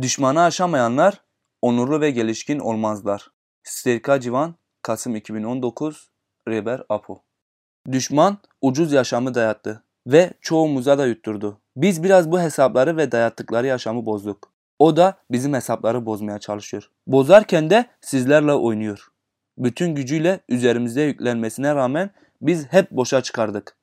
Düşmanı aşamayanlar onurlu ve gelişkin olmazlar. Serka Civan, Kasım 2019, Reber Apo. Düşman ucuz yaşamı dayattı ve çoğumuza da yutturdu. Biz biraz bu hesapları ve dayattıkları yaşamı bozduk. O da bizim hesapları bozmaya çalışıyor. Bozarken de sizlerle oynuyor. Bütün gücüyle üzerimize yüklenmesine rağmen biz hep boşa çıkardık.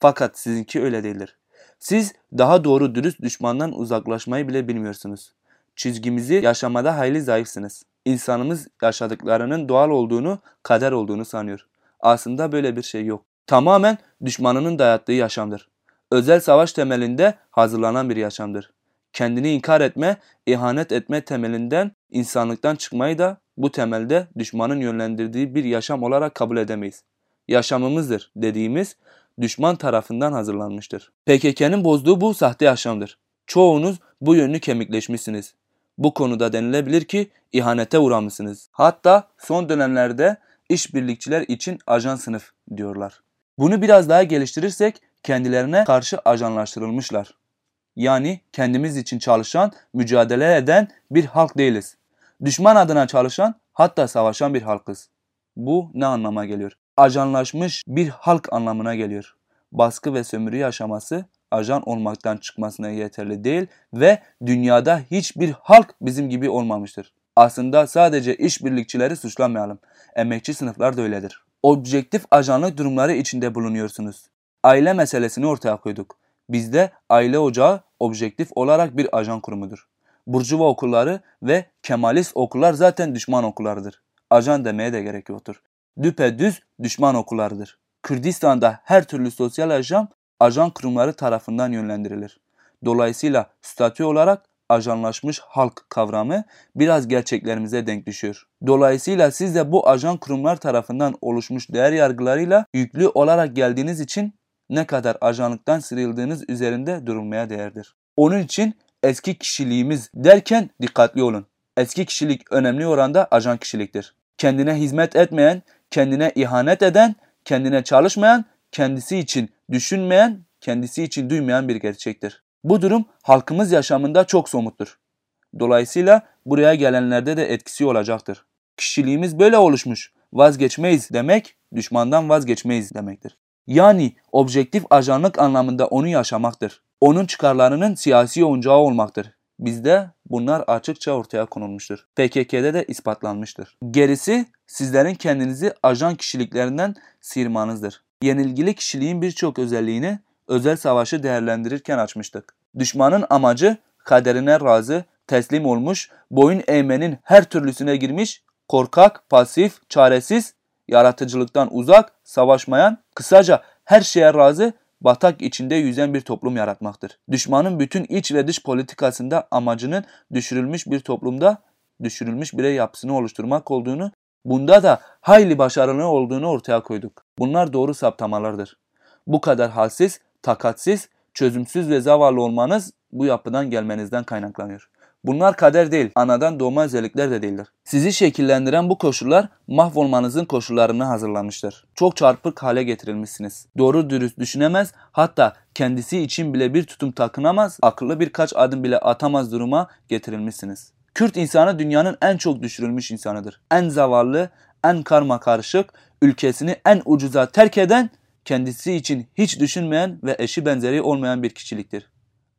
Fakat sizinki öyle değildir. Siz daha doğru dürüst düşmandan uzaklaşmayı bile bilmiyorsunuz. Çizgimizi yaşamada hayli zayıfsınız. İnsanımız yaşadıklarının doğal olduğunu, kader olduğunu sanıyor. Aslında böyle bir şey yok. Tamamen düşmanının dayattığı yaşamdır. Özel savaş temelinde hazırlanan bir yaşamdır. Kendini inkar etme, ihanet etme temelinden insanlıktan çıkmayı da bu temelde düşmanın yönlendirdiği bir yaşam olarak kabul edemeyiz. Yaşamımızdır dediğimiz düşman tarafından hazırlanmıştır. PKK'nın bozduğu bu sahte yaşamdır. Çoğunuz bu yönlü kemikleşmişsiniz. Bu konuda denilebilir ki ihanete uğramışsınız. Hatta son dönemlerde işbirlikçiler için ajan sınıf diyorlar. Bunu biraz daha geliştirirsek kendilerine karşı ajanlaştırılmışlar. Yani kendimiz için çalışan, mücadele eden bir halk değiliz. Düşman adına çalışan, hatta savaşan bir halkız. Bu ne anlama geliyor? Ajanlaşmış bir halk anlamına geliyor. Baskı ve sömürü yaşaması ajan olmaktan çıkmasına yeterli değil ve dünyada hiçbir halk bizim gibi olmamıştır. Aslında sadece işbirlikçileri suçlamayalım. Emekçi sınıflar da öyledir. Objektif ajanlık durumları içinde bulunuyorsunuz. Aile meselesini ortaya koyduk. Bizde aile ocağı objektif olarak bir ajan kurumudur. Burcuva okulları ve Kemalist okullar zaten düşman okullarıdır. Ajan demeye de gerek yoktur. Düpedüz düşman okullarıdır. Kürdistan'da her türlü sosyal ajan ajan kurumları tarafından yönlendirilir. Dolayısıyla statü olarak ajanlaşmış halk kavramı biraz gerçeklerimize denk düşüyor. Dolayısıyla siz de bu ajan kurumlar tarafından oluşmuş değer yargılarıyla yüklü olarak geldiğiniz için ne kadar ajanlıktan sıyrıldığınız üzerinde durulmaya değerdir. Onun için eski kişiliğimiz derken dikkatli olun. Eski kişilik önemli oranda ajan kişiliktir. Kendine hizmet etmeyen, kendine ihanet eden, kendine çalışmayan, kendisi için düşünmeyen, kendisi için duymayan bir gerçektir. Bu durum halkımız yaşamında çok somuttur. Dolayısıyla buraya gelenlerde de etkisi olacaktır. Kişiliğimiz böyle oluşmuş. Vazgeçmeyiz demek, düşmandan vazgeçmeyiz demektir. Yani objektif ajanlık anlamında onu yaşamaktır. Onun çıkarlarının siyasi oyuncağı olmaktır. Bizde bunlar açıkça ortaya konulmuştur. PKK'de de ispatlanmıştır. Gerisi sizlerin kendinizi ajan kişiliklerinden sıyırmanızdır. Yenilgili kişiliğin birçok özelliğini özel savaşı değerlendirirken açmıştık. Düşmanın amacı kaderine razı, teslim olmuş, boyun eğmenin her türlüsüne girmiş, korkak, pasif, çaresiz, yaratıcılıktan uzak, savaşmayan, kısaca her şeye razı, batak içinde yüzen bir toplum yaratmaktır. Düşmanın bütün iç ve dış politikasında amacının düşürülmüş bir toplumda düşürülmüş birey yapısını oluşturmak olduğunu, bunda da hayli başarılı olduğunu ortaya koyduk. Bunlar doğru saptamalardır. Bu kadar halsiz, takatsiz, çözümsüz ve zavallı olmanız bu yapıdan gelmenizden kaynaklanıyor. Bunlar kader değil, anadan doğma özellikler de değildir. Sizi şekillendiren bu koşullar mahvolmanızın koşullarını hazırlamıştır. Çok çarpık hale getirilmişsiniz. Doğru dürüst düşünemez, hatta kendisi için bile bir tutum takınamaz, akıllı birkaç adım bile atamaz duruma getirilmişsiniz. Kürt insanı dünyanın en çok düşürülmüş insanıdır. En zavallı, en karma karışık, ülkesini en ucuza terk eden, kendisi için hiç düşünmeyen ve eşi benzeri olmayan bir kişiliktir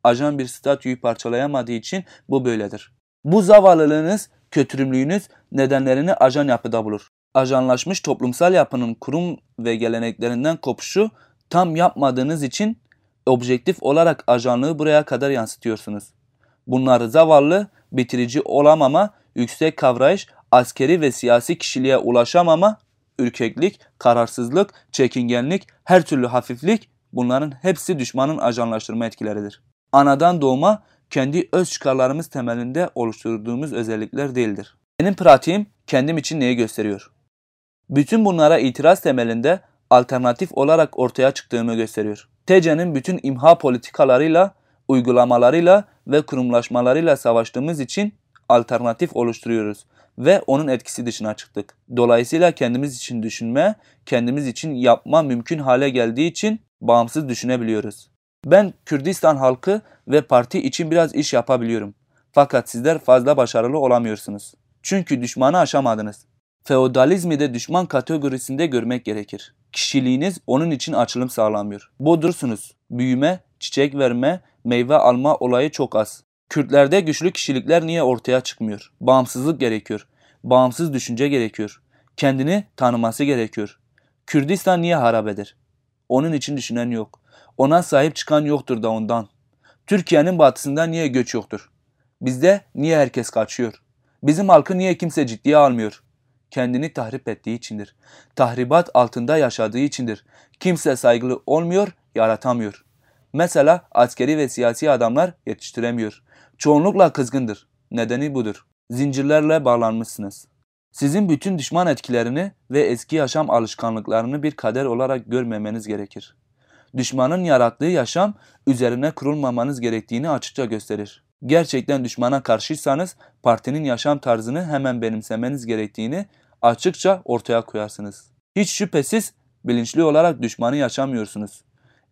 ajan bir statüyü parçalayamadığı için bu böyledir. Bu zavallılığınız, kötürümlüğünüz nedenlerini ajan yapıda bulur. Ajanlaşmış toplumsal yapının kurum ve geleneklerinden kopuşu tam yapmadığınız için objektif olarak ajanlığı buraya kadar yansıtıyorsunuz. Bunlar zavallı, bitirici olamama, yüksek kavrayış, askeri ve siyasi kişiliğe ulaşamama, ürkeklik, kararsızlık, çekingenlik, her türlü hafiflik bunların hepsi düşmanın ajanlaştırma etkileridir anadan doğma kendi öz çıkarlarımız temelinde oluşturduğumuz özellikler değildir. Benim pratiğim kendim için neyi gösteriyor? Bütün bunlara itiraz temelinde alternatif olarak ortaya çıktığımı gösteriyor. TC'nin bütün imha politikalarıyla, uygulamalarıyla ve kurumlaşmalarıyla savaştığımız için alternatif oluşturuyoruz ve onun etkisi dışına çıktık. Dolayısıyla kendimiz için düşünme, kendimiz için yapma mümkün hale geldiği için bağımsız düşünebiliyoruz. Ben Kürdistan halkı ve parti için biraz iş yapabiliyorum. Fakat sizler fazla başarılı olamıyorsunuz. Çünkü düşmanı aşamadınız. Feodalizmi de düşman kategorisinde görmek gerekir. Kişiliğiniz onun için açılım sağlamıyor. Bodursunuz. Büyüme, çiçek verme, meyve alma olayı çok az. Kürtlerde güçlü kişilikler niye ortaya çıkmıyor? Bağımsızlık gerekiyor. Bağımsız düşünce gerekiyor. Kendini tanıması gerekiyor. Kürdistan niye harabedir? Onun için düşünen yok. Ona sahip çıkan yoktur da ondan. Türkiye'nin batısında niye göç yoktur? Bizde niye herkes kaçıyor? Bizim halkı niye kimse ciddiye almıyor? Kendini tahrip ettiği içindir. Tahribat altında yaşadığı içindir. Kimse saygılı olmuyor, yaratamıyor. Mesela askeri ve siyasi adamlar yetiştiremiyor. Çoğunlukla kızgındır. Nedeni budur. Zincirlerle bağlanmışsınız. Sizin bütün düşman etkilerini ve eski yaşam alışkanlıklarını bir kader olarak görmemeniz gerekir. Düşmanın yarattığı yaşam üzerine kurulmamanız gerektiğini açıkça gösterir. Gerçekten düşmana karşıysanız partinin yaşam tarzını hemen benimsemeniz gerektiğini açıkça ortaya koyarsınız. Hiç şüphesiz bilinçli olarak düşmanı yaşamıyorsunuz.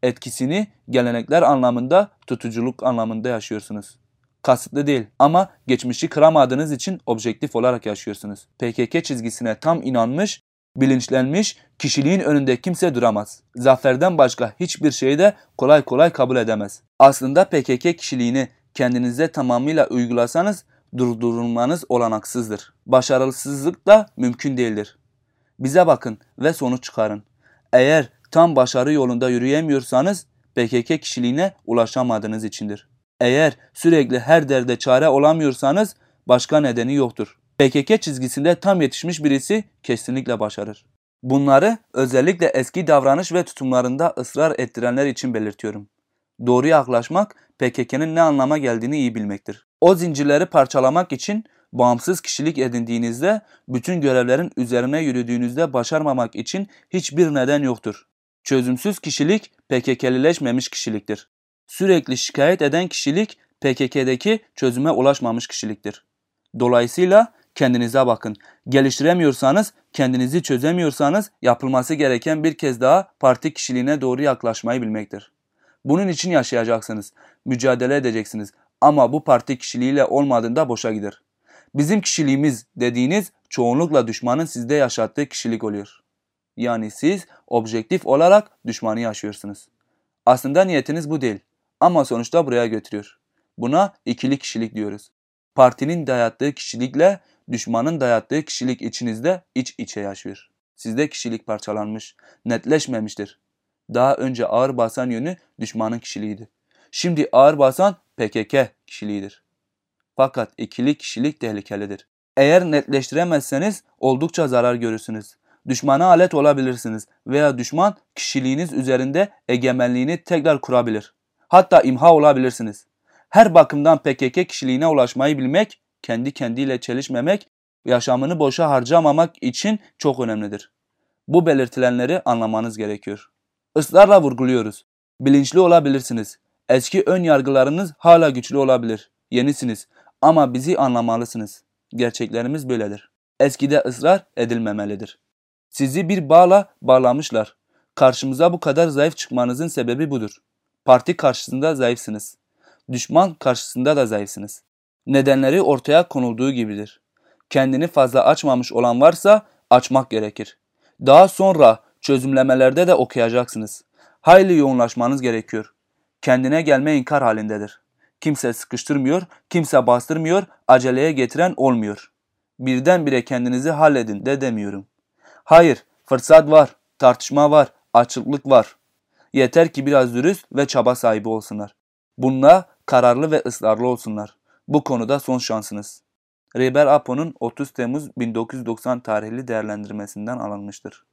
Etkisini gelenekler anlamında, tutuculuk anlamında yaşıyorsunuz. Kasıtlı değil ama geçmişi kıramadığınız için objektif olarak yaşıyorsunuz. PKK çizgisine tam inanmış, bilinçlenmiş, kişiliğin önünde kimse duramaz. Zaferden başka hiçbir şeyi de kolay kolay kabul edemez. Aslında PKK kişiliğini kendinize tamamıyla uygulasanız durdurulmanız olanaksızdır. Başarısızlık da mümkün değildir. Bize bakın ve sonuç çıkarın. Eğer tam başarı yolunda yürüyemiyorsanız PKK kişiliğine ulaşamadığınız içindir. Eğer sürekli her derde çare olamıyorsanız başka nedeni yoktur. PKK çizgisinde tam yetişmiş birisi kesinlikle başarır. Bunları özellikle eski davranış ve tutumlarında ısrar ettirenler için belirtiyorum. Doğru yaklaşmak PKK'nın ne anlama geldiğini iyi bilmektir. O zincirleri parçalamak için bağımsız kişilik edindiğinizde bütün görevlerin üzerine yürüdüğünüzde başarmamak için hiçbir neden yoktur. Çözümsüz kişilik PKK'lileşmemiş kişiliktir. Sürekli şikayet eden kişilik PKK'deki çözüme ulaşmamış kişiliktir. Dolayısıyla kendinize bakın. Geliştiremiyorsanız, kendinizi çözemiyorsanız yapılması gereken bir kez daha parti kişiliğine doğru yaklaşmayı bilmektir. Bunun için yaşayacaksınız, mücadele edeceksiniz ama bu parti kişiliğiyle olmadığında boşa gider. Bizim kişiliğimiz dediğiniz çoğunlukla düşmanın sizde yaşattığı kişilik oluyor. Yani siz objektif olarak düşmanı yaşıyorsunuz. Aslında niyetiniz bu değil ama sonuçta buraya götürüyor. Buna ikili kişilik diyoruz. Partinin dayattığı kişilikle düşmanın dayattığı kişilik içinizde iç içe yaşıyor. Sizde kişilik parçalanmış, netleşmemiştir. Daha önce ağır basan yönü düşmanın kişiliğiydi. Şimdi ağır basan PKK kişiliğidir. Fakat ikili kişilik tehlikelidir. Eğer netleştiremezseniz oldukça zarar görürsünüz. Düşmana alet olabilirsiniz veya düşman kişiliğiniz üzerinde egemenliğini tekrar kurabilir. Hatta imha olabilirsiniz. Her bakımdan PKK kişiliğine ulaşmayı bilmek, kendi kendiyle çelişmemek, yaşamını boşa harcamamak için çok önemlidir. Bu belirtilenleri anlamanız gerekiyor. Israrla vurguluyoruz. Bilinçli olabilirsiniz. Eski ön yargılarınız hala güçlü olabilir. Yenisiniz ama bizi anlamalısınız. Gerçeklerimiz böyledir. Eskide ısrar edilmemelidir. Sizi bir bağla bağlamışlar. Karşımıza bu kadar zayıf çıkmanızın sebebi budur. Parti karşısında zayıfsınız. Düşman karşısında da zayıfsınız. Nedenleri ortaya konulduğu gibidir. Kendini fazla açmamış olan varsa açmak gerekir. Daha sonra çözümlemelerde de okuyacaksınız. Hayli yoğunlaşmanız gerekiyor. Kendine gelme inkar halindedir. Kimse sıkıştırmıyor, kimse bastırmıyor, aceleye getiren olmuyor. Birdenbire kendinizi halledin de demiyorum. Hayır, fırsat var, tartışma var, açıklık var. Yeter ki biraz dürüst ve çaba sahibi olsunlar. Bununla kararlı ve ısrarlı olsunlar. Bu konuda son şansınız. Reber Apo'nun 30 Temmuz 1990 tarihli değerlendirmesinden alınmıştır.